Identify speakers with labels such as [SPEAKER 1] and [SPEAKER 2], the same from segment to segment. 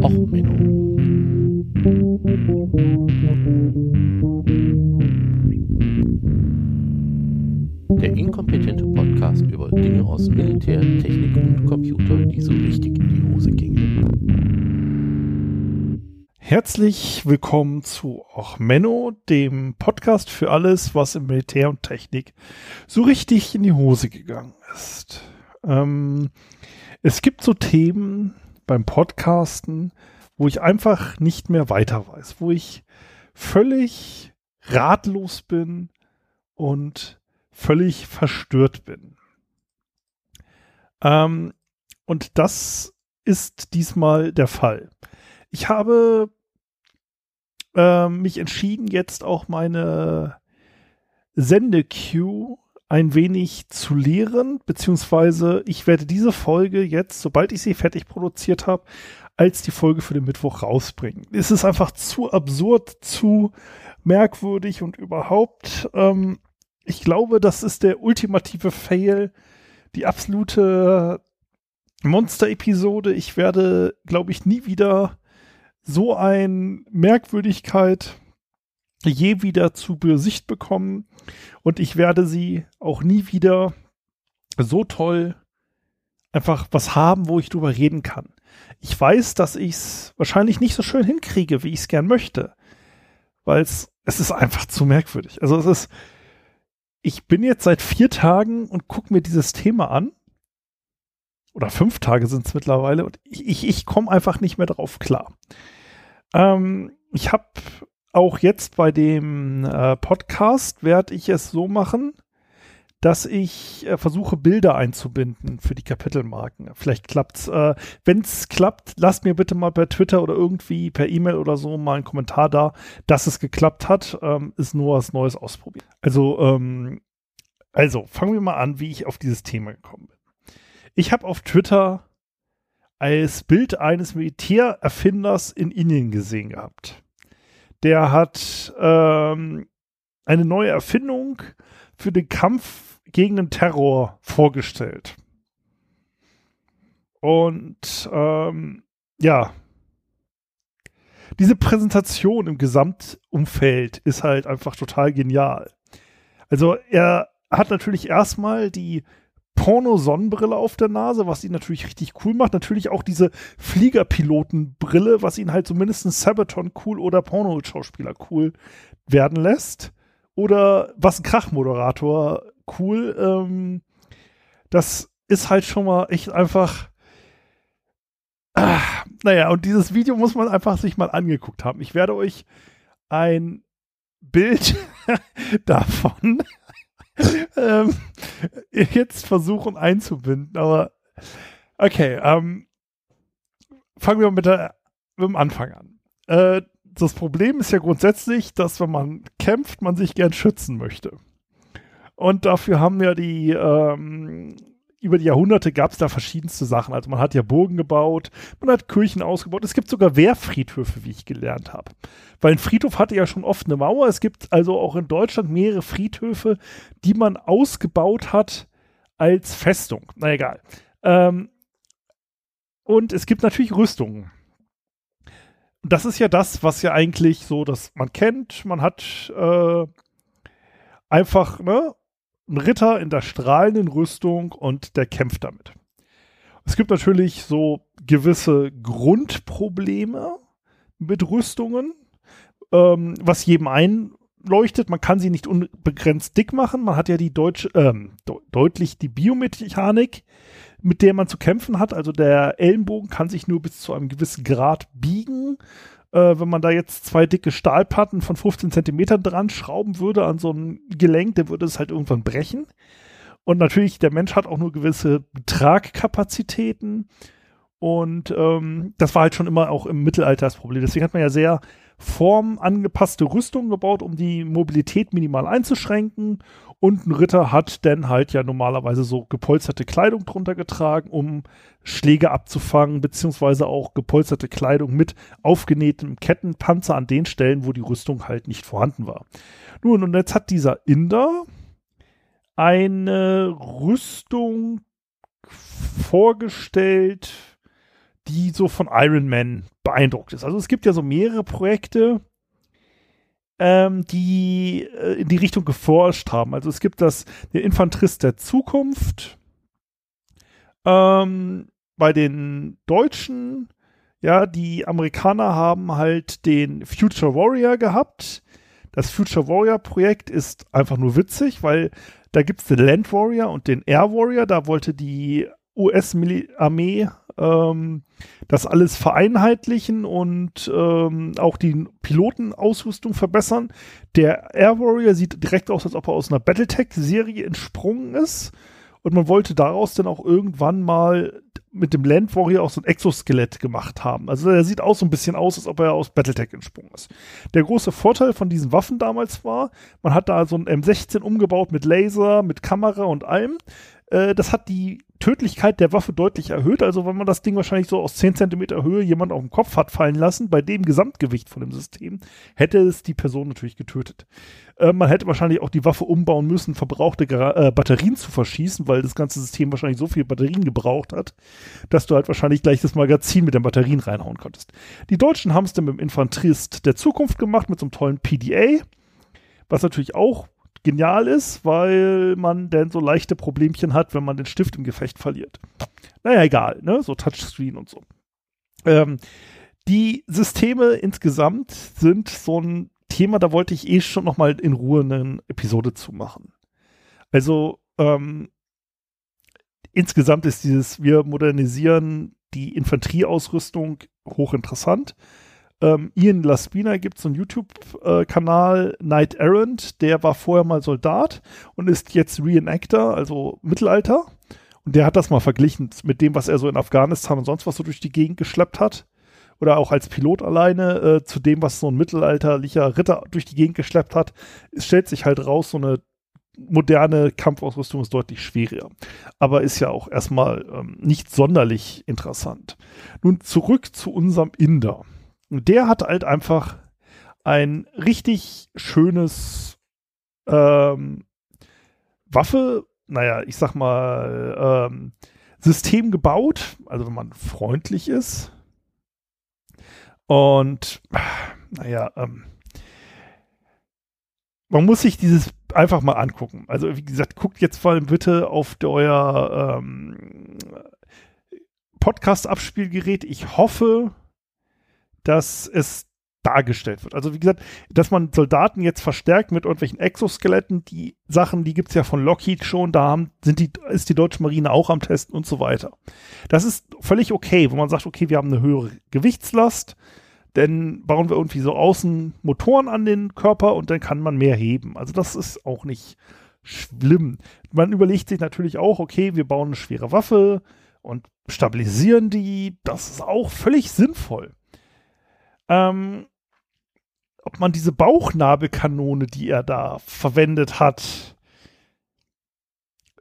[SPEAKER 1] Och, Menno. Der inkompetente Podcast über Dinge aus Militär, Technik und Computer, die so richtig in die Hose gingen.
[SPEAKER 2] Herzlich willkommen zu Och Menno, dem Podcast für alles, was im Militär und Technik so richtig in die Hose gegangen ist. Ähm, es gibt so Themen beim Podcasten, wo ich einfach nicht mehr weiter weiß, wo ich völlig ratlos bin und völlig verstört bin. Ähm, und das ist diesmal der Fall. Ich habe äh, mich entschieden, jetzt auch meine Sende-Queue ein wenig zu leeren, beziehungsweise ich werde diese Folge jetzt, sobald ich sie fertig produziert habe, als die Folge für den Mittwoch rausbringen. Es ist einfach zu absurd, zu merkwürdig und überhaupt, ähm, ich glaube, das ist der ultimative Fail, die absolute Monster-Episode. Ich werde, glaube ich, nie wieder so ein Merkwürdigkeit je wieder zu Besicht bekommen und ich werde sie auch nie wieder so toll einfach was haben, wo ich drüber reden kann. Ich weiß, dass ich es wahrscheinlich nicht so schön hinkriege, wie ich es gern möchte, weil es es ist einfach zu merkwürdig. Also es ist, ich bin jetzt seit vier Tagen und gucke mir dieses Thema an. Oder fünf Tage sind es mittlerweile und ich, ich, ich komme einfach nicht mehr drauf klar. Ähm, ich habe auch jetzt bei dem äh, Podcast werde ich es so machen, dass ich äh, versuche, Bilder einzubinden für die Kapitelmarken. Vielleicht. Äh, Wenn es klappt, lasst mir bitte mal per Twitter oder irgendwie per E-Mail oder so mal einen Kommentar da, dass es geklappt hat. Ähm, ist nur was Neues ausprobieren. Also, ähm, also fangen wir mal an, wie ich auf dieses Thema gekommen bin. Ich habe auf Twitter als Bild eines Militärerfinders in Indien gesehen gehabt der hat ähm, eine neue Erfindung für den Kampf gegen den Terror vorgestellt. Und ähm, ja, diese Präsentation im Gesamtumfeld ist halt einfach total genial. Also er hat natürlich erstmal die Porno-Sonnenbrille auf der Nase, was ihn natürlich richtig cool macht. Natürlich auch diese Fliegerpilotenbrille, was ihn halt zumindest Sabaton cool oder Porno-Schauspieler cool werden lässt. Oder was ein Krachmoderator cool. Ähm, das ist halt schon mal echt einfach. Ah, naja, und dieses Video muss man einfach sich mal angeguckt haben. Ich werde euch ein Bild davon ähm, jetzt versuchen einzubinden, aber okay, ähm, fangen wir mit, der, mit dem Anfang an. Äh, das Problem ist ja grundsätzlich, dass wenn man kämpft, man sich gern schützen möchte. Und dafür haben ja die ähm, über die Jahrhunderte gab es da verschiedenste Sachen. Also man hat ja Burgen gebaut, man hat Kirchen ausgebaut. Es gibt sogar Wehrfriedhöfe, wie ich gelernt habe. Weil ein Friedhof hatte ja schon oft eine Mauer. Es gibt also auch in Deutschland mehrere Friedhöfe, die man ausgebaut hat als Festung. Na egal. Ähm, und es gibt natürlich Rüstungen. Das ist ja das, was ja eigentlich so, dass man kennt. Man hat äh, einfach, ne, ein Ritter in der strahlenden Rüstung und der kämpft damit. Es gibt natürlich so gewisse Grundprobleme mit Rüstungen, ähm, was jedem einleuchtet. Man kann sie nicht unbegrenzt dick machen. Man hat ja die deutsche, ähm, de deutlich die Biomechanik, mit der man zu kämpfen hat. Also der Ellenbogen kann sich nur bis zu einem gewissen Grad biegen äh, wenn man da jetzt zwei dicke Stahlplatten von 15 Zentimetern dran schrauben würde an so ein Gelenk, dann würde es halt irgendwann brechen. Und natürlich, der Mensch hat auch nur gewisse Tragkapazitäten. Und ähm, das war halt schon immer auch im Mittelalter das Problem. Deswegen hat man ja sehr formangepasste Rüstungen gebaut, um die Mobilität minimal einzuschränken. Und ein Ritter hat dann halt ja normalerweise so gepolsterte Kleidung drunter getragen, um Schläge abzufangen, beziehungsweise auch gepolsterte Kleidung mit aufgenähtem Kettenpanzer an den Stellen, wo die Rüstung halt nicht vorhanden war. Nun, und jetzt hat dieser Inder eine Rüstung vorgestellt, die so von Iron Man beeindruckt ist. Also es gibt ja so mehrere Projekte, ähm, die äh, in die Richtung geforscht haben. Also es gibt das, der Infanterist der Zukunft. Ähm, bei den Deutschen, ja, die Amerikaner haben halt den Future Warrior gehabt. Das Future Warrior Projekt ist einfach nur witzig, weil da gibt es den Land Warrior und den Air Warrior. Da wollte die US-Armee ähm, das alles vereinheitlichen und ähm, auch die Pilotenausrüstung verbessern. Der Air Warrior sieht direkt aus, als ob er aus einer Battletech-Serie entsprungen ist. Und man wollte daraus dann auch irgendwann mal mit dem Land Warrior auch so ein Exoskelett gemacht haben. Also er sieht auch so ein bisschen aus, als ob er aus Battletech entsprungen ist. Der große Vorteil von diesen Waffen damals war, man hat da so ein M16 umgebaut mit Laser, mit Kamera und allem. Äh, das hat die Tödlichkeit der Waffe deutlich erhöht. Also wenn man das Ding wahrscheinlich so aus 10 cm Höhe jemand auf den Kopf hat fallen lassen, bei dem Gesamtgewicht von dem System, hätte es die Person natürlich getötet. Äh, man hätte wahrscheinlich auch die Waffe umbauen müssen, verbrauchte Gra äh, Batterien zu verschießen, weil das ganze System wahrscheinlich so viel Batterien gebraucht hat, dass du halt wahrscheinlich gleich das Magazin mit den Batterien reinhauen konntest. Die Deutschen haben es dann mit dem Infanterist der Zukunft gemacht, mit so einem tollen PDA, was natürlich auch genial ist, weil man dann so leichte Problemchen hat, wenn man den Stift im Gefecht verliert. Naja, egal, ne? So Touchscreen und so. Ähm, die Systeme insgesamt sind so ein Thema, da wollte ich eh schon noch mal in Ruhe eine Episode zu machen. Also ähm, insgesamt ist dieses, wir modernisieren die Infanterieausrüstung hochinteressant. Ähm, Ian Laspina gibt so einen YouTube-Kanal, äh, Night Errant, der war vorher mal Soldat und ist jetzt Reenactor, also Mittelalter. Und der hat das mal verglichen mit dem, was er so in Afghanistan und sonst was so durch die Gegend geschleppt hat. Oder auch als Pilot alleine, äh, zu dem, was so ein mittelalterlicher Ritter durch die Gegend geschleppt hat. Es stellt sich halt raus, so eine moderne Kampfausrüstung ist deutlich schwieriger. Aber ist ja auch erstmal ähm, nicht sonderlich interessant. Nun zurück zu unserem Inder. Der hat halt einfach ein richtig schönes ähm, Waffe, naja, ich sag mal, ähm, System gebaut, also wenn man freundlich ist. Und naja, ähm, man muss sich dieses einfach mal angucken. Also wie gesagt, guckt jetzt vor allem bitte auf euer ähm, Podcast-Abspielgerät. Ich hoffe, dass es dargestellt wird. Also wie gesagt, dass man Soldaten jetzt verstärkt mit irgendwelchen Exoskeletten, die Sachen, die gibt es ja von Lockheed schon, da haben, sind die, ist die deutsche Marine auch am Testen und so weiter. Das ist völlig okay, wo man sagt, okay, wir haben eine höhere Gewichtslast, dann bauen wir irgendwie so außen Motoren an den Körper und dann kann man mehr heben. Also das ist auch nicht schlimm. Man überlegt sich natürlich auch, okay, wir bauen eine schwere Waffe und stabilisieren die. Das ist auch völlig sinnvoll ähm, ob man diese Bauchnabelkanone, die er da verwendet hat,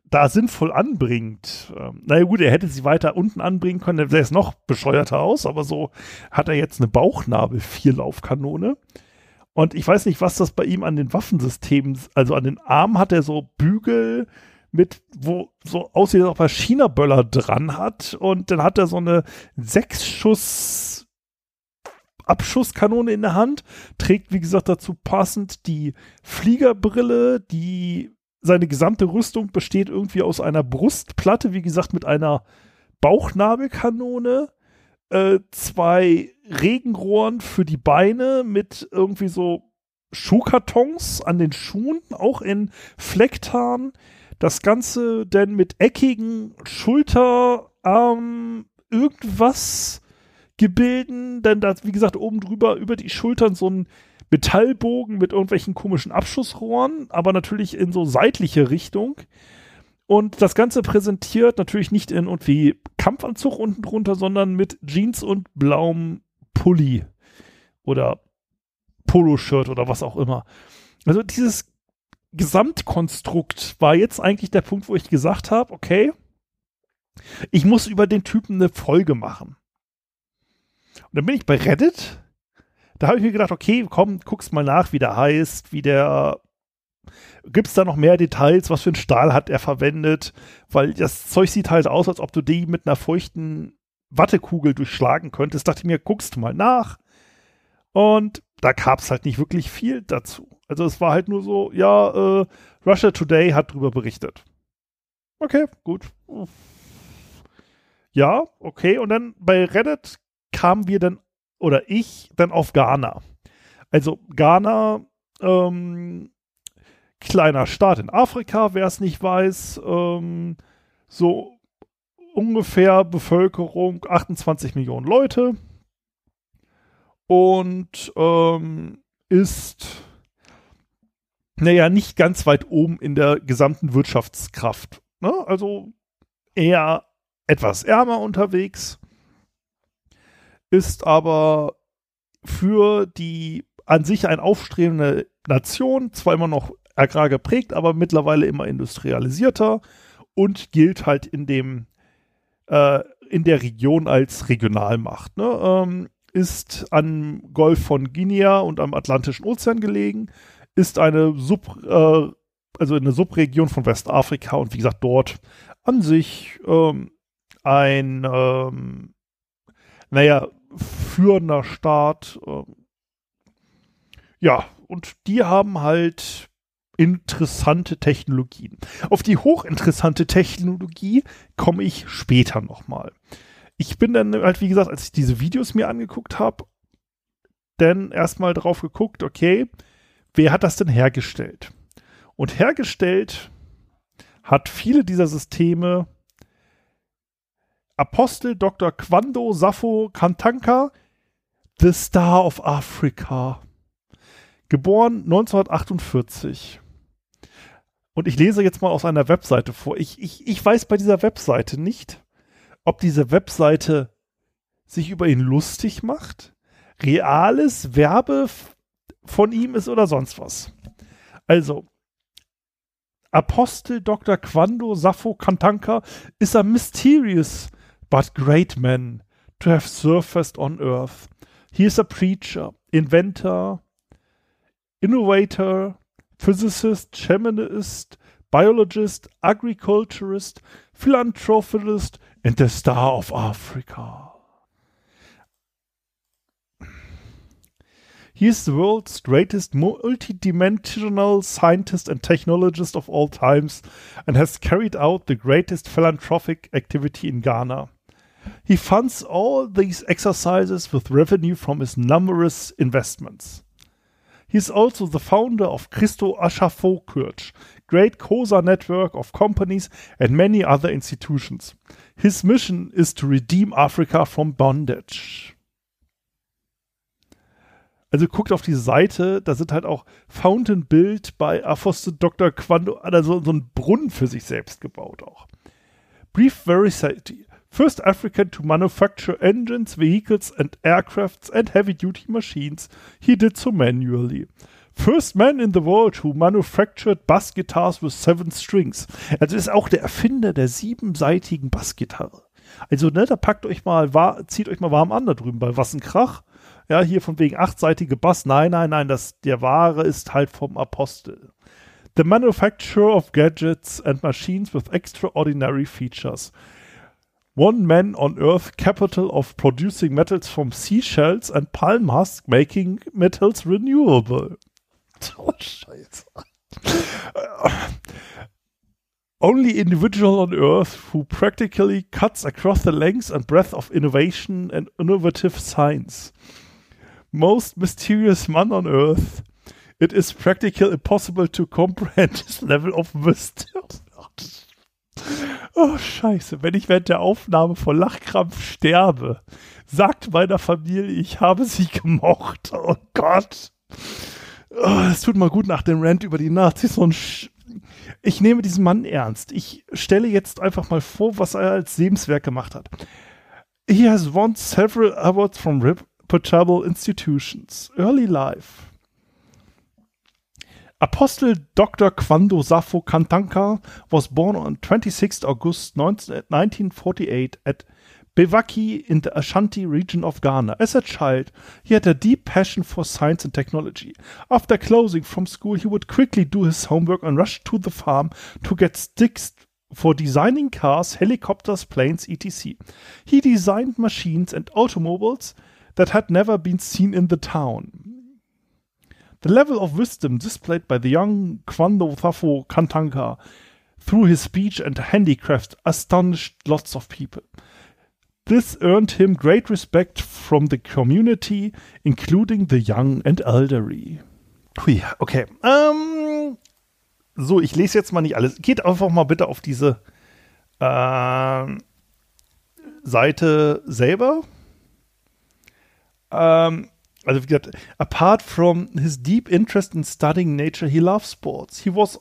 [SPEAKER 2] da sinnvoll anbringt. Ähm, naja gut, er hätte sie weiter unten anbringen können, dann sähe es noch bescheuerter aus, aber so hat er jetzt eine Bauchnabel-Vierlaufkanone. Und ich weiß nicht, was das bei ihm an den Waffensystemen, also an den Armen hat er so Bügel mit, wo so aussieht, als ob er China-Böller dran hat. Und dann hat er so eine Sechs-Schuss- Abschusskanone in der Hand, trägt, wie gesagt, dazu passend die Fliegerbrille, die seine gesamte Rüstung besteht irgendwie aus einer Brustplatte, wie gesagt, mit einer Bauchnabelkanone, äh, zwei Regenrohren für die Beine mit irgendwie so Schuhkartons an den Schuhen, auch in Flecktarn. Das Ganze denn mit eckigen Schulterarm, irgendwas Gebilden, dann da, wie gesagt, oben drüber über die Schultern so ein Metallbogen mit irgendwelchen komischen Abschussrohren, aber natürlich in so seitliche Richtung. Und das Ganze präsentiert natürlich nicht in irgendwie Kampfanzug unten drunter, sondern mit Jeans und blauem Pulli oder Poloshirt oder was auch immer. Also dieses Gesamtkonstrukt war jetzt eigentlich der Punkt, wo ich gesagt habe, okay, ich muss über den Typen eine Folge machen. Und dann bin ich bei Reddit. Da habe ich mir gedacht, okay, komm, guckst mal nach, wie der heißt, wie der. Gibt es da noch mehr Details? Was für ein Stahl hat er verwendet? Weil das Zeug sieht halt aus, als ob du die mit einer feuchten Wattekugel durchschlagen könntest, dachte ich mir, guckst mal nach. Und da gab es halt nicht wirklich viel dazu. Also es war halt nur so, ja, äh, Russia Today hat drüber berichtet. Okay, gut. Ja, okay. Und dann bei Reddit kamen wir dann, oder ich, dann auf Ghana. Also Ghana, ähm, kleiner Staat in Afrika, wer es nicht weiß, ähm, so ungefähr Bevölkerung 28 Millionen Leute und ähm, ist, naja, nicht ganz weit oben in der gesamten Wirtschaftskraft. Ne? Also eher etwas ärmer unterwegs, ist aber für die an sich ein aufstrebende Nation, zwar immer noch agrar geprägt, aber mittlerweile immer industrialisierter und gilt halt in dem äh, in der Region als Regionalmacht. Ne? Ähm, ist am Golf von Guinea und am Atlantischen Ozean gelegen, ist eine Sub, äh, also eine Subregion von Westafrika und wie gesagt dort an sich ähm, ein ähm, naja führender Staat. Äh, ja, und die haben halt interessante Technologien. Auf die hochinteressante Technologie komme ich später nochmal. Ich bin dann halt, wie gesagt, als ich diese Videos mir angeguckt habe, dann erstmal drauf geguckt, okay, wer hat das denn hergestellt? Und hergestellt hat viele dieser Systeme Apostel Dr. Quando Sappho Kantanka, The Star of Africa. Geboren 1948. Und ich lese jetzt mal aus einer Webseite vor. Ich, ich, ich weiß bei dieser Webseite nicht, ob diese Webseite sich über ihn lustig macht, reales Werbe von ihm ist oder sonst was. Also, Apostel Dr. Quando Sappho Kantanka is a mysterious but great man to have surfaced on earth. He is a preacher, inventor, innovator, physicist, shamanist, biologist, agriculturist, philanthropist, and the star of Africa. He is the world's greatest multidimensional scientist and technologist of all times and has carried out the greatest philanthropic activity in Ghana. He funds all these exercises with revenue from his numerous investments. He is also the founder of Christo Aschafokirch, great COSA network of companies and many other institutions. His mission is to redeem Africa from bondage. Also guckt auf die Seite, da sind halt auch Fountain Build bei Afoste Dr. Quando, also so ein Brunnen für sich selbst gebaut auch. Brief Veracity. First African to manufacture engines, vehicles and aircrafts and heavy-duty machines, he did so manually. First man in the world who manufactured bass guitars with seven strings. Also ist auch der Erfinder der siebenseitigen Bassgitarre. Also, ne, da packt euch mal, war, zieht euch mal warm an da drüben bei Wassenkrach. Ja, hier von wegen achtseitige Bass. Nein, nein, nein, das, der wahre ist halt vom Apostel. The manufacture of gadgets and machines with extraordinary features. One man on Earth capital of producing metals from seashells and palm husk making metals renewable. Oh, Scheiße. Uh, only individual on Earth who practically cuts across the length and breadth of innovation and innovative science. Most mysterious man on Earth. It is practically impossible to comprehend his level of wisdom. Oh, Oh, scheiße. Wenn ich während der Aufnahme vor Lachkrampf sterbe, sagt meiner Familie, ich habe sie gemocht. Oh Gott. Oh, es tut mal gut nach dem Rant über die Nazis. Sch ich nehme diesen Mann ernst. Ich stelle jetzt einfach mal vor, was er als Lebenswerk gemacht hat. He has won several awards from reputable institutions. Early life. Apostle Dr. Quando Sappho Kantanka was born on 26 August 1948 at Bewaki in the Ashanti region of Ghana. As a child, he had a deep passion for science and technology. After closing from school, he would quickly do his homework and rush to the farm to get sticks for designing cars, helicopters, planes, etc. He designed machines and automobiles that had never been seen in the town. The level of wisdom displayed by the young Kwando Thafo Kantanka through his speech and handicraft astonished lots of people. This earned him great respect from the community, including the young and elderly. Hui, okay. Ähm, so, ich lese jetzt mal nicht alles. Geht einfach mal bitte auf diese äh, Seite selber. Ähm, also wie gesagt, apart from his deep interest in studying nature, he loves sports. He was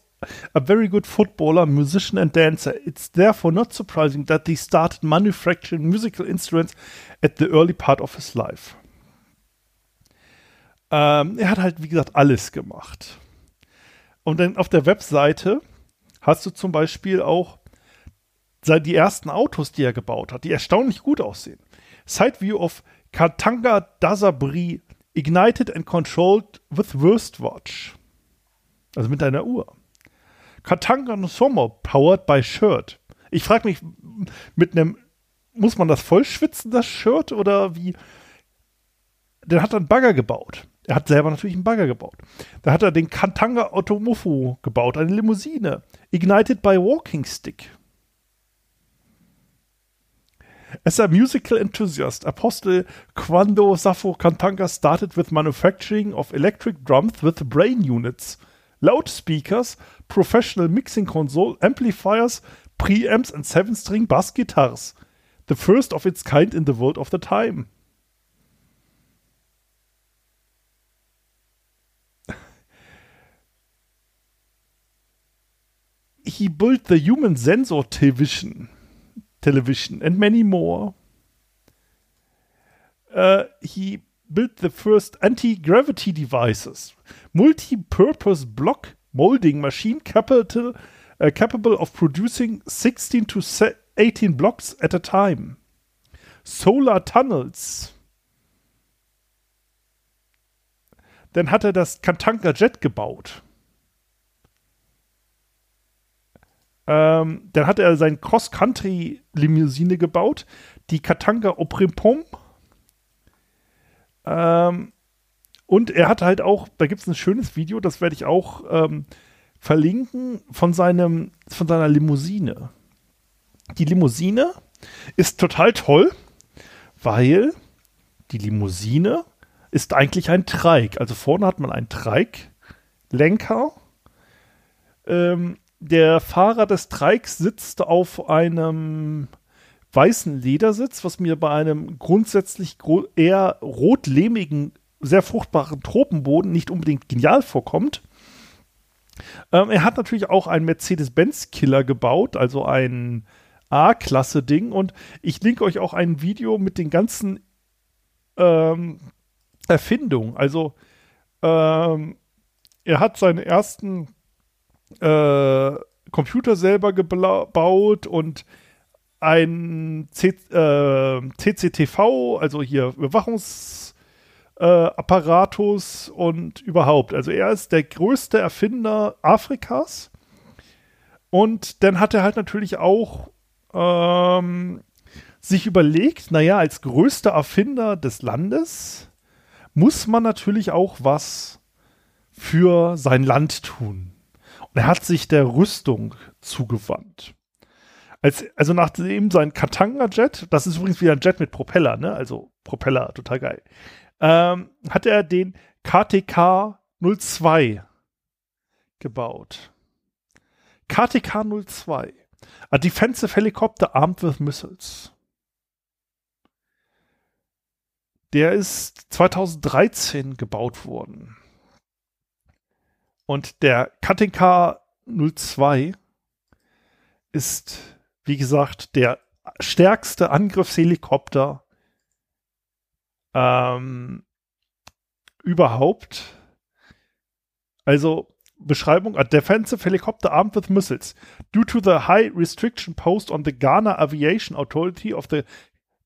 [SPEAKER 2] a very good footballer, musician, and dancer. It's therefore not surprising that he started manufacturing musical instruments at the early part of his life. Ähm, er hat halt, wie gesagt, alles gemacht. Und dann auf der Webseite hast du zum Beispiel auch die ersten Autos, die er gebaut hat, die erstaunlich gut aussehen. Side View of Katanga Dasabri ignited and controlled with Wristwatch. Also mit einer Uhr. Katanga no Sommer powered by Shirt. Ich frage mich, mit einem, muss man das voll schwitzen, das Shirt, oder wie? Der hat einen Bagger gebaut. Er hat selber natürlich einen Bagger gebaut. Da hat er den Katanga Automofu gebaut, eine Limousine. Ignited by Walking Stick. As a musical enthusiast, Apostle Quando Safo Kantanga started with manufacturing of electric drums with brain units, loudspeakers, professional mixing console, amplifiers, preamps, and seven string bass guitars. The first of its kind in the world of the time. he built the human sensor television television, and many more. Uh, he built the first anti-gravity devices, multi-purpose block molding machine capital, uh, capable of producing 16 to 18 blocks at a time. Solar tunnels. Dann hat er das Kantanka Jet gebaut. Ähm, dann hat er sein Cross-Country-Limousine gebaut, die Katanga Oprempom. Ähm, und er hat halt auch, da gibt es ein schönes Video, das werde ich auch ähm, verlinken, von, seinem, von seiner Limousine. Die Limousine ist total toll, weil die Limousine ist eigentlich ein Trike. Also vorne hat man einen Trike-Lenker. Ähm, der Fahrer des Trikes sitzt auf einem weißen Ledersitz, was mir bei einem grundsätzlich eher rotlehmigen, sehr fruchtbaren Tropenboden nicht unbedingt genial vorkommt. Ähm, er hat natürlich auch einen Mercedes-Benz-Killer gebaut, also ein A-Klasse-Ding. Und ich linke euch auch ein Video mit den ganzen ähm, Erfindungen. Also ähm, er hat seine ersten äh, Computer selber gebaut und ein C äh, CCTV, also hier Überwachungsapparatus äh, und überhaupt. Also er ist der größte Erfinder Afrikas. Und dann hat er halt natürlich auch ähm, sich überlegt, naja, als größter Erfinder des Landes muss man natürlich auch was für sein Land tun. Er hat sich der Rüstung zugewandt. Als, also nachdem sein Katanga-Jet, das ist übrigens wieder ein Jet mit Propeller, ne? Also Propeller, total geil. Ähm, hat er den KTK 02 gebaut. KTK 02. A defensive helicopter armed with missiles. Der ist 2013 gebaut worden. Und der Katinka 02 ist, wie gesagt, der stärkste Angriffshelikopter ähm, überhaupt. Also Beschreibung: A defensive helicopter armed with missiles. Due to the high restriction posed on the Ghana Aviation Authority of the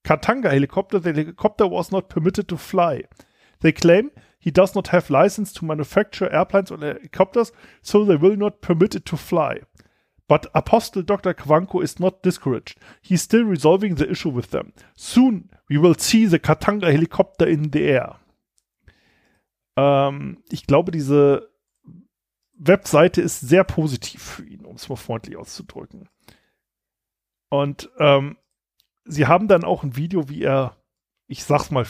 [SPEAKER 2] Katanga helicopter, the helicopter was not permitted to fly. They claim he does not have license to manufacture airplanes or helicopters, so they will not permit it to fly. But Apostle Dr. Kwanko is not discouraged. He's still resolving the issue with them. Soon we will see the Katanga helicopter in the air. Ähm, ich glaube, diese Webseite ist sehr positiv für ihn, um es mal freundlich auszudrücken. Und ähm, sie haben dann auch ein Video, wie er, ich sag's mal,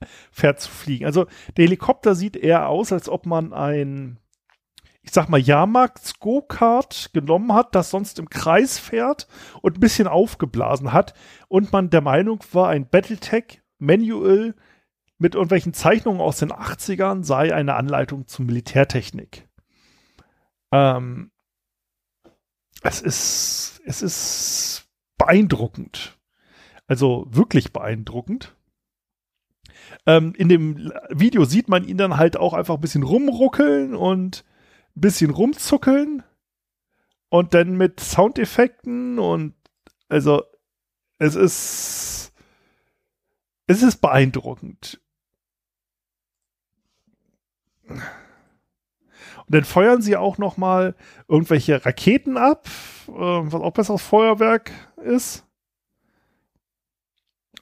[SPEAKER 2] anfährt zu fliegen. Also der Helikopter sieht eher aus, als ob man ein, ich sag mal, Jahrmarkts-Go-Kart genommen hat, das sonst im Kreis fährt und ein bisschen aufgeblasen hat und man der Meinung war, ein Battletech Manual mit irgendwelchen Zeichnungen aus den 80ern sei eine Anleitung zur Militärtechnik. Ähm, es ist, es ist beeindruckend. Also wirklich beeindruckend. Ähm, in dem Video sieht man ihn dann halt auch einfach ein bisschen rumruckeln und ein bisschen rumzuckeln. Und dann mit Soundeffekten und also es ist es ist beeindruckend. Und dann feuern sie auch noch mal irgendwelche Raketen ab, äh, was auch besseres Feuerwerk ist.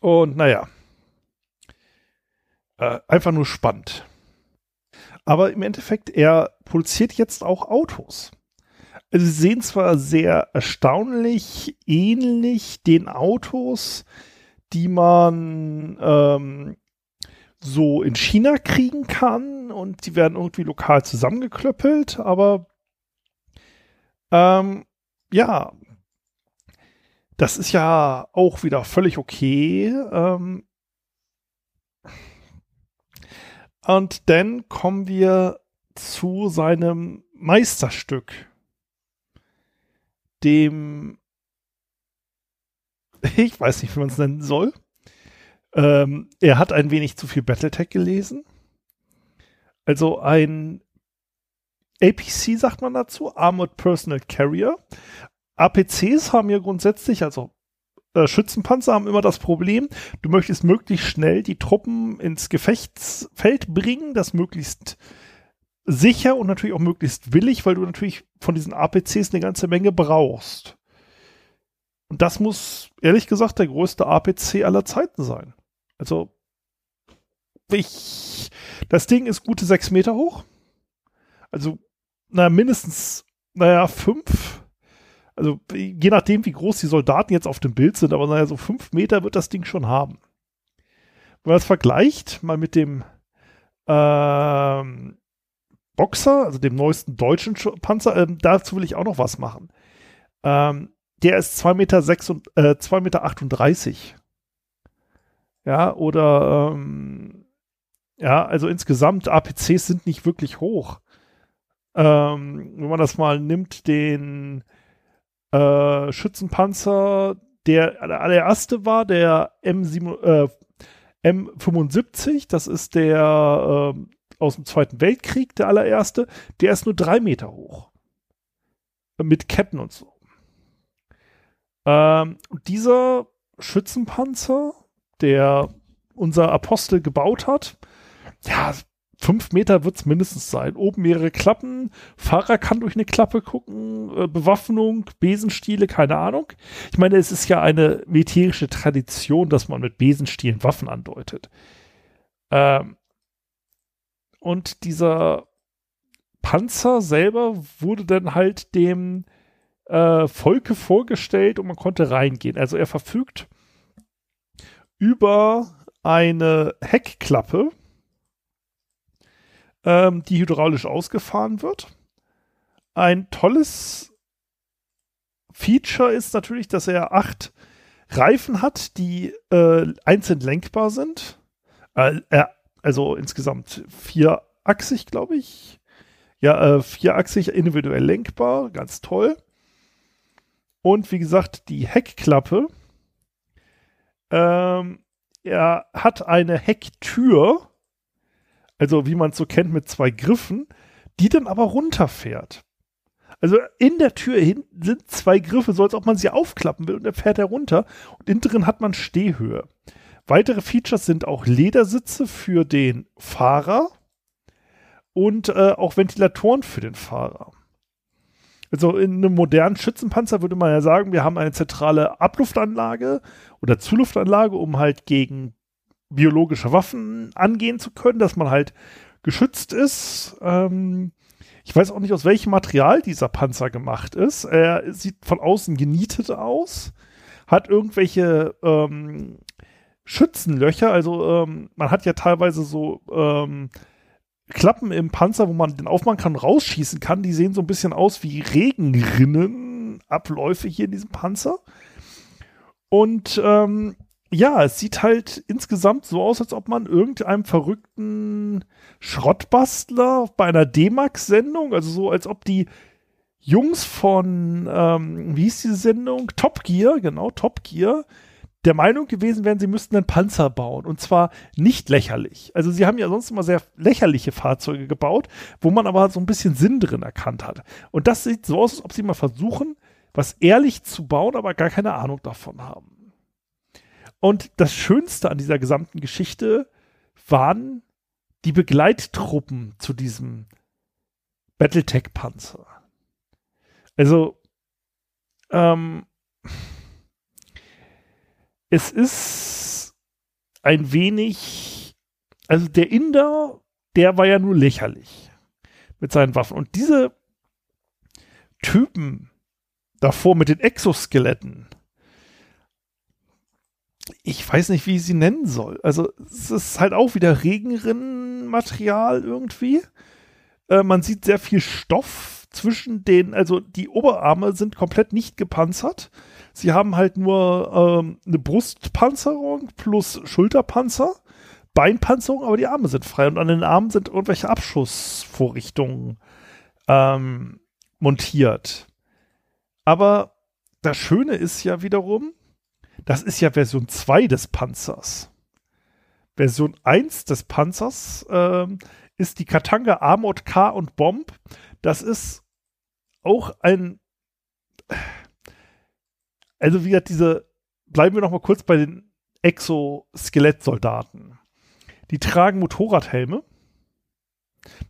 [SPEAKER 2] Und naja, äh, einfach nur spannend. Aber im Endeffekt, er produziert jetzt auch Autos. Also sie sehen zwar sehr erstaunlich ähnlich den Autos, die man ähm, so in China kriegen kann und die werden irgendwie lokal zusammengeklöppelt, aber ähm, ja, das ist ja auch wieder völlig okay. Ähm, und dann kommen wir zu seinem Meisterstück, dem, ich weiß nicht, wie man es nennen soll. Ähm, er hat ein wenig zu viel Battletech gelesen. Also ein APC sagt man dazu, Armored Personal Carrier. APCs haben ja grundsätzlich, also äh, Schützenpanzer haben immer das Problem, du möchtest möglichst schnell die Truppen ins Gefechtsfeld bringen, das möglichst sicher und natürlich auch möglichst willig, weil du natürlich von diesen APCs eine ganze Menge brauchst. Und das muss, ehrlich gesagt, der größte APC aller Zeiten sein. Also, ich, das Ding ist gute sechs Meter hoch. Also, naja, mindestens, naja, fünf. Also, je nachdem, wie groß die Soldaten jetzt auf dem Bild sind, aber naja, so fünf Meter wird das Ding schon haben. Wenn man das vergleicht, mal mit dem ähm, Boxer, also dem neuesten deutschen Panzer, ähm, dazu will ich auch noch was machen. Ähm, der ist 2,38 Meter, 6 und, äh, 2 Meter 38. Ja, oder ähm, ja, also insgesamt APCs sind nicht wirklich hoch. Ähm, wenn man das mal nimmt, den äh, Schützenpanzer, der, allererste war der M7, äh, M75, das ist der äh, aus dem Zweiten Weltkrieg, der allererste, der ist nur drei Meter hoch. Mit Ketten und so. Ähm, dieser Schützenpanzer, der unser Apostel gebaut hat, ja, fünf Meter wird es mindestens sein. Oben mehrere Klappen, Fahrer kann durch eine Klappe gucken, äh, Bewaffnung, Besenstiele, keine Ahnung. Ich meine, es ist ja eine militärische Tradition, dass man mit Besenstielen Waffen andeutet. Ähm, und dieser Panzer selber wurde dann halt dem äh, Volke vorgestellt und man konnte reingehen. Also er verfügt über eine Heckklappe, ähm, die hydraulisch ausgefahren wird. Ein tolles Feature ist natürlich, dass er acht Reifen hat, die äh, einzeln lenkbar sind. Äh, also insgesamt vierachsig, glaube ich. Ja, äh, vierachsig individuell lenkbar, ganz toll. Und wie gesagt, die Heckklappe. Ähm, er hat eine Hecktür, also wie man es so kennt mit zwei Griffen, die dann aber runterfährt. Also in der Tür hin sind zwei Griffe, so als ob man sie aufklappen will und dann fährt er runter und innen drin hat man Stehhöhe. Weitere Features sind auch Ledersitze für den Fahrer und äh, auch Ventilatoren für den Fahrer. Also in einem modernen Schützenpanzer würde man ja sagen, wir haben eine zentrale Abluftanlage oder Zuluftanlage, um halt gegen biologische Waffen angehen zu können, dass man halt geschützt ist. Ähm, ich weiß auch nicht, aus welchem Material dieser Panzer gemacht ist. Er sieht von außen genietet aus, hat irgendwelche ähm, Schützenlöcher. Also ähm, man hat ja teilweise so ähm, Klappen im Panzer, wo man den aufmachen kann, rausschießen kann. Die sehen so ein bisschen aus wie Regenrinnenabläufe hier in diesem Panzer. Und ähm, ja, es sieht halt insgesamt so aus, als ob man irgendeinem verrückten Schrottbastler bei einer D-Max-Sendung, also so, als ob die Jungs von, ähm, wie hieß diese Sendung? Top Gear, genau, Top Gear, der Meinung gewesen wären, sie müssten einen Panzer bauen. Und zwar nicht lächerlich. Also sie haben ja sonst immer sehr lächerliche Fahrzeuge gebaut, wo man aber so ein bisschen Sinn drin erkannt hat. Und das sieht so aus, als ob sie mal versuchen, was ehrlich zu bauen, aber gar keine Ahnung davon haben. Und das Schönste an dieser gesamten Geschichte waren die Begleittruppen zu diesem Battletech-Panzer. Also, ähm, es ist ein wenig, also der Inder, der war ja nur lächerlich mit seinen Waffen. Und diese Typen davor mit den Exoskeletten, ich weiß nicht, wie ich sie nennen soll. Also es ist halt auch wieder Regenrinnenmaterial irgendwie. Äh, man sieht sehr viel Stoff zwischen den, also die Oberarme sind komplett nicht gepanzert. Sie haben halt nur ähm, eine Brustpanzerung plus Schulterpanzer, Beinpanzerung, aber die Arme sind frei und an den Armen sind irgendwelche Abschussvorrichtungen ähm, montiert. Aber das Schöne ist ja wiederum, das ist ja Version 2 des Panzers. Version 1 des Panzers ähm, ist die Katanga Armored K und Bomb. Das ist auch ein. Also, wie gesagt, diese. Bleiben wir noch mal kurz bei den Exoskelettsoldaten. Die tragen Motorradhelme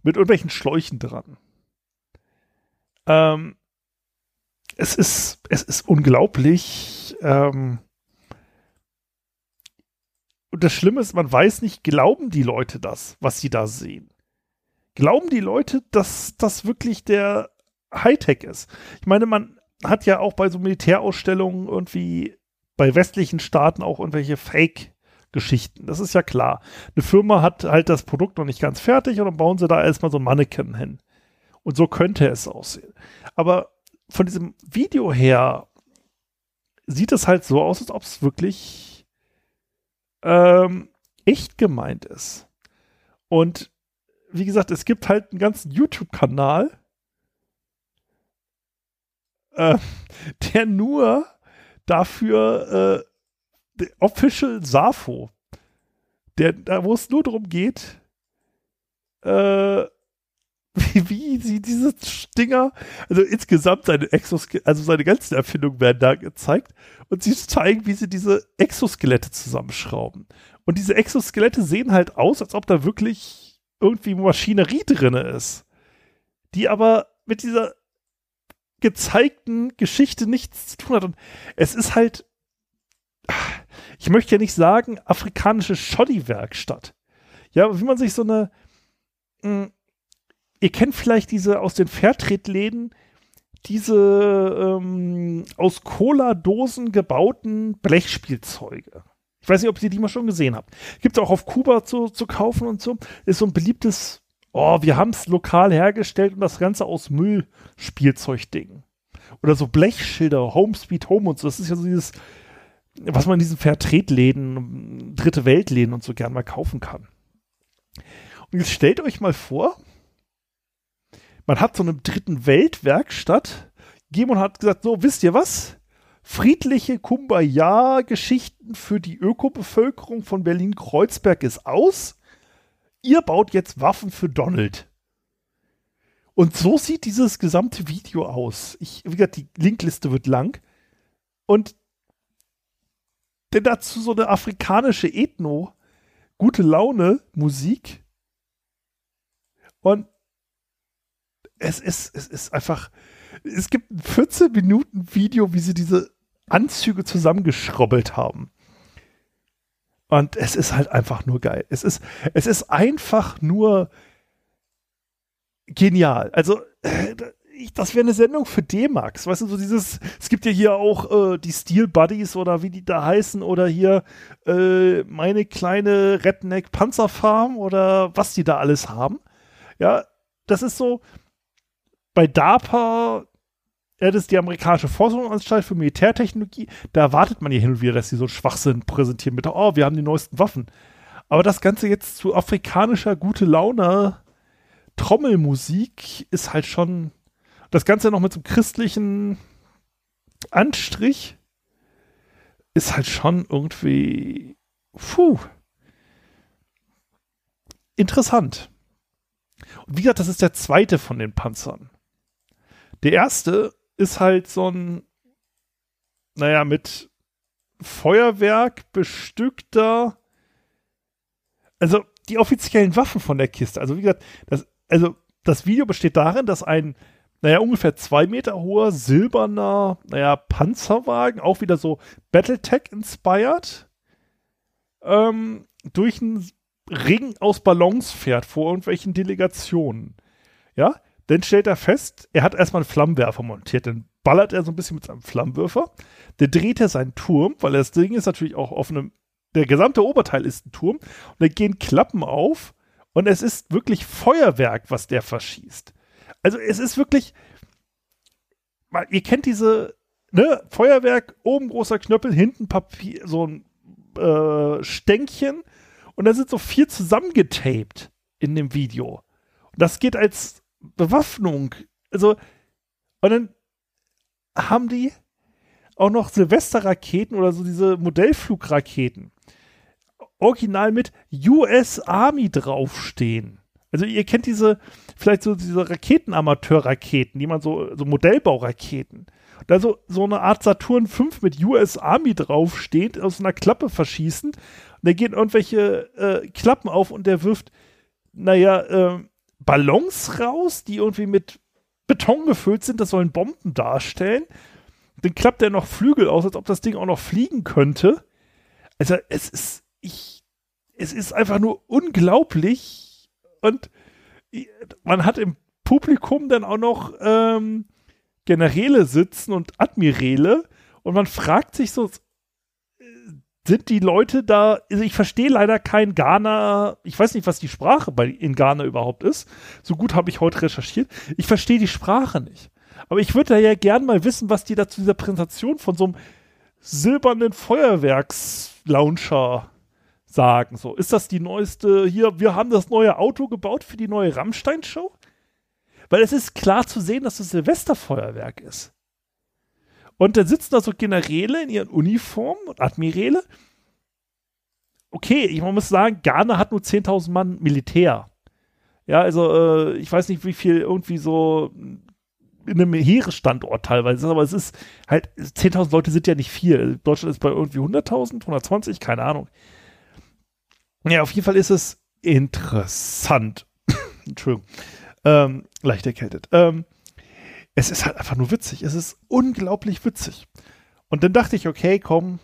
[SPEAKER 2] mit irgendwelchen Schläuchen dran. Ähm, es ist, es ist unglaublich, ähm, und das Schlimme ist, man weiß nicht, glauben die Leute das, was sie da sehen? Glauben die Leute, dass das wirklich der Hightech ist? Ich meine, man hat ja auch bei so Militärausstellungen irgendwie bei westlichen Staaten auch irgendwelche Fake-Geschichten. Das ist ja klar. Eine Firma hat halt das Produkt noch nicht ganz fertig und dann bauen sie da erstmal so ein Mannequin hin. Und so könnte es aussehen. Aber von diesem Video her sieht es halt so aus, als ob es wirklich ähm, echt gemeint ist. Und wie gesagt, es gibt halt einen ganzen YouTube-Kanal, äh, der nur dafür äh, Official Safo, der, da wo es nur darum geht, äh, wie, wie sie diese Dinger, also insgesamt seine Exoskelette, also seine ganzen Erfindungen werden da gezeigt und sie zeigen, wie sie diese Exoskelette zusammenschrauben. Und diese Exoskelette sehen halt aus, als ob da wirklich irgendwie Maschinerie drin ist, die aber mit dieser gezeigten Geschichte nichts zu tun hat. Und es ist halt, ich möchte ja nicht sagen, afrikanische Shoddy-Werkstatt. Ja, wie man sich so eine, hm, ihr kennt vielleicht diese aus den Fairtrade-Läden, diese ähm, aus Cola-Dosen gebauten Blechspielzeuge. Ich weiß nicht, ob ihr die mal schon gesehen habt. Gibt es auch auf Kuba zu, zu kaufen und so. Ist so ein beliebtes, oh, wir haben es lokal hergestellt und das Ganze aus Müllspielzeugding. Oder so Blechschilder, Home Speed Home und so. Das ist ja so dieses, was man in diesen Fairtrade-Läden, dritte Weltläden und so gern mal kaufen kann. Und jetzt stellt euch mal vor, man hat so eine dritten Weltwerkstatt und hat gesagt, so, wisst ihr was? Friedliche Kumbaya-Geschichten für die Ökobevölkerung von Berlin-Kreuzberg ist aus. Ihr baut jetzt Waffen für Donald. Und so sieht dieses gesamte Video aus. Ich, wie gesagt, die Linkliste wird lang. Und denn dazu so eine afrikanische Ethno, gute Laune, Musik. Und es ist, es ist einfach, es gibt ein 14 Minuten Video, wie sie diese Anzüge zusammengeschrobbelt haben. Und es ist halt einfach nur geil. Es ist, es ist einfach nur genial. Also, äh, das wäre eine Sendung für D-Max. Weißt du, so dieses, es gibt ja hier auch äh, die Steel Buddies oder wie die da heißen oder hier äh, meine kleine Redneck Panzerfarm oder was die da alles haben. Ja, das ist so, bei DARPA, das ist die amerikanische Forschungsanstalt für Militärtechnologie, da erwartet man ja hin und wieder, dass sie so Schwachsinn präsentieren mit, oh, wir haben die neuesten Waffen. Aber das Ganze jetzt zu afrikanischer gute Laune Trommelmusik ist halt schon das Ganze noch mit so einem christlichen Anstrich ist halt schon irgendwie puh, interessant. Und wie gesagt, das ist der zweite von den Panzern. Der erste ist halt so ein, naja, mit Feuerwerk bestückter, also die offiziellen Waffen von der Kiste. Also wie gesagt, das, also das Video besteht darin, dass ein, naja, ungefähr zwei Meter hoher silberner, naja, Panzerwagen, auch wieder so Battletech inspired, ähm, durch einen Ring aus Ballons fährt vor irgendwelchen Delegationen. Ja, dann stellt er fest, er hat erstmal einen Flammenwerfer montiert, dann ballert er so ein bisschen mit seinem Flammenwerfer, dann dreht er seinen Turm, weil das Ding ist natürlich auch auf einem, der gesamte Oberteil ist ein Turm, und dann gehen Klappen auf und es ist wirklich Feuerwerk, was der verschießt. Also es ist wirklich, ihr kennt diese, ne, Feuerwerk, oben großer Knöppel, hinten Papier, so ein äh, Stänkchen und da sind so vier zusammengetaped in dem Video. Und das geht als Bewaffnung. Also, und dann haben die auch noch Silvesterraketen oder so diese Modellflugraketen original mit US Army draufstehen. Also ihr kennt diese, vielleicht so diese Raketenamateur-Raketen, die man so, so Modellbauraketen. Da so, so eine Art Saturn 5 mit US Army draufsteht, aus einer Klappe verschießen. Und da gehen irgendwelche äh, Klappen auf und der wirft, naja, äh, Ballons raus, die irgendwie mit Beton gefüllt sind, das sollen Bomben darstellen. Dann klappt er noch Flügel aus, als ob das Ding auch noch fliegen könnte. Also es ist, ich, es ist einfach nur unglaublich und man hat im Publikum dann auch noch ähm, Generäle sitzen und Admiräle und man fragt sich so, sind die Leute da, also ich verstehe leider kein Ghana, ich weiß nicht, was die Sprache bei, in Ghana überhaupt ist. So gut habe ich heute recherchiert. Ich verstehe die Sprache nicht. Aber ich würde da ja gern mal wissen, was die da zu dieser Präsentation von so einem silbernen Feuerwerkslauncher sagen. So, ist das die neueste, hier, wir haben das neue Auto gebaut für die neue Rammstein-Show? Weil es ist klar zu sehen, dass es Silvesterfeuerwerk ist. Und dann sitzen da so Generäle in ihren Uniformen und Admiräle. Okay, ich muss sagen, Ghana hat nur 10.000 Mann Militär. Ja, also äh, ich weiß nicht, wie viel irgendwie so in einem Heeresstandort teilweise ist, aber es ist halt, 10.000 Leute sind ja nicht viel. Deutschland ist bei irgendwie 100.000, 120, keine Ahnung. Ja, auf jeden Fall ist es interessant. Entschuldigung. Ähm, leicht erkältet. Ähm, es ist halt einfach nur witzig. Es ist unglaublich witzig. Und dann dachte ich, okay, komm,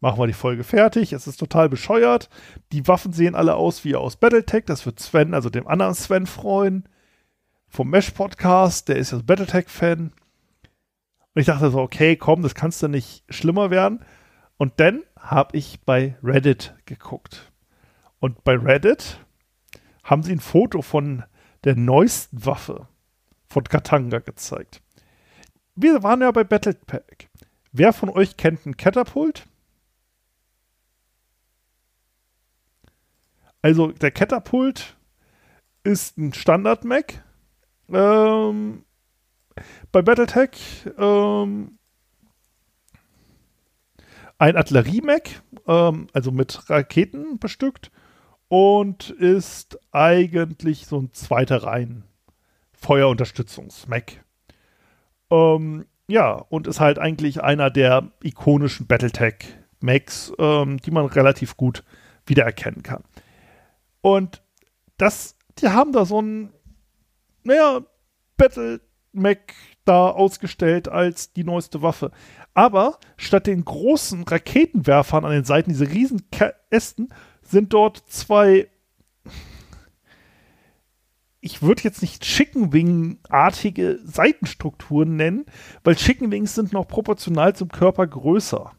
[SPEAKER 2] machen wir die Folge fertig. Es ist total bescheuert. Die Waffen sehen alle aus wie aus Battletech. Das wird Sven, also dem anderen Sven, freuen. Vom Mesh Podcast. Der ist ja Battletech-Fan. Und ich dachte so, okay, komm, das kannst du nicht schlimmer werden. Und dann habe ich bei Reddit geguckt. Und bei Reddit haben sie ein Foto von der neuesten Waffe von Katanga gezeigt. Wir waren ja bei Battlepack. Wer von euch kennt einen Catapult? Also der Catapult ist ein Standard-Mac. Ähm, bei Battletech ähm, ein Artillerie-Mac, ähm, also mit Raketen bestückt und ist eigentlich so ein zweiter Reihen Feuerunterstützungs-Mac. Ähm, ja, und ist halt eigentlich einer der ikonischen Battletech-Macs, ähm, die man relativ gut wiedererkennen kann. Und das, die haben da so ein, naja, Battle, Mac da ausgestellt als die neueste Waffe. Aber statt den großen Raketenwerfern an den Seiten, diese riesen Ästen, sind dort zwei ich würde jetzt nicht Chicken Wing-artige Seitenstrukturen nennen, weil Chicken Wings sind noch proportional zum Körper größer.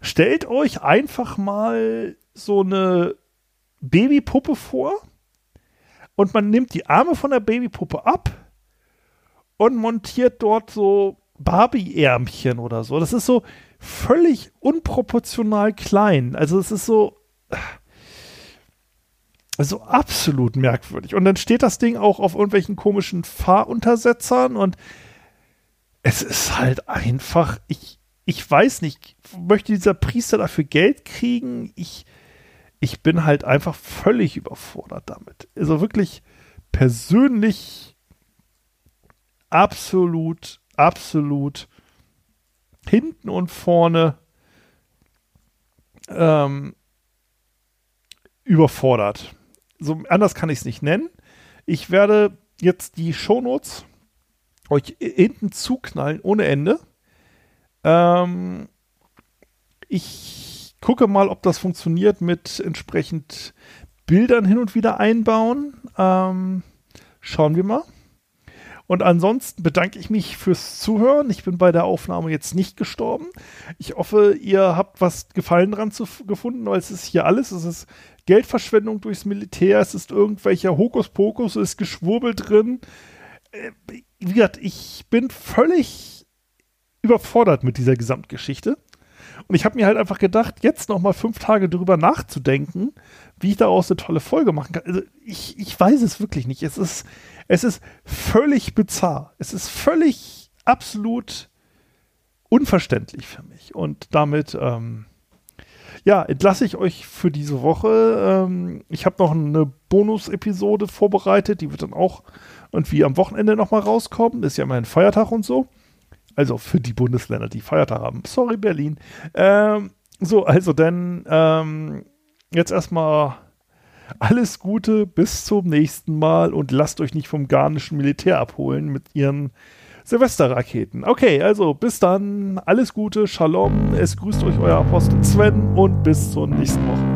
[SPEAKER 2] Stellt euch einfach mal so eine Babypuppe vor und man nimmt die Arme von der Babypuppe ab und montiert dort so Barbie-Ärmchen oder so. Das ist so völlig unproportional klein. Also es ist so so absolut merkwürdig. Und dann steht das Ding auch auf irgendwelchen komischen Fahruntersetzern und es ist halt einfach, ich, ich weiß nicht, möchte dieser Priester dafür Geld kriegen? Ich, ich bin halt einfach völlig überfordert damit. Also wirklich persönlich absolut, absolut hinten und vorne ähm, überfordert so anders kann ich es nicht nennen. Ich werde jetzt die Shownotes euch hinten zuknallen ohne Ende. Ähm, ich gucke mal, ob das funktioniert mit entsprechend Bildern hin und wieder einbauen. Ähm, schauen wir mal. Und ansonsten bedanke ich mich fürs Zuhören. Ich bin bei der Aufnahme jetzt nicht gestorben. Ich hoffe, ihr habt was Gefallen dran zu, gefunden, weil es ist hier alles. Es ist Geldverschwendung durchs Militär, es ist irgendwelcher Hokuspokus, es ist Geschwurbel drin. Äh, wie gesagt, ich bin völlig überfordert mit dieser Gesamtgeschichte. Und ich habe mir halt einfach gedacht, jetzt noch mal fünf Tage drüber nachzudenken, wie ich daraus eine tolle Folge machen kann. Also ich, ich weiß es wirklich nicht. Es ist, es ist völlig bizarr. Es ist völlig absolut unverständlich für mich. Und damit ähm, ja, entlasse ich euch für diese Woche. Ähm, ich habe noch eine Bonus-Episode vorbereitet, die wird dann auch irgendwie am Wochenende nochmal rauskommen. Ist ja immer ein Feiertag und so. Also für die Bundesländer, die Feiertag haben. Sorry, Berlin. Ähm, so, also dann ähm, jetzt erstmal alles Gute, bis zum nächsten Mal und lasst euch nicht vom garnischen Militär abholen mit ihren Silvesterraketen. Okay, also bis dann, alles Gute, Shalom, es grüßt euch euer Apostel Sven und bis zur nächsten Woche.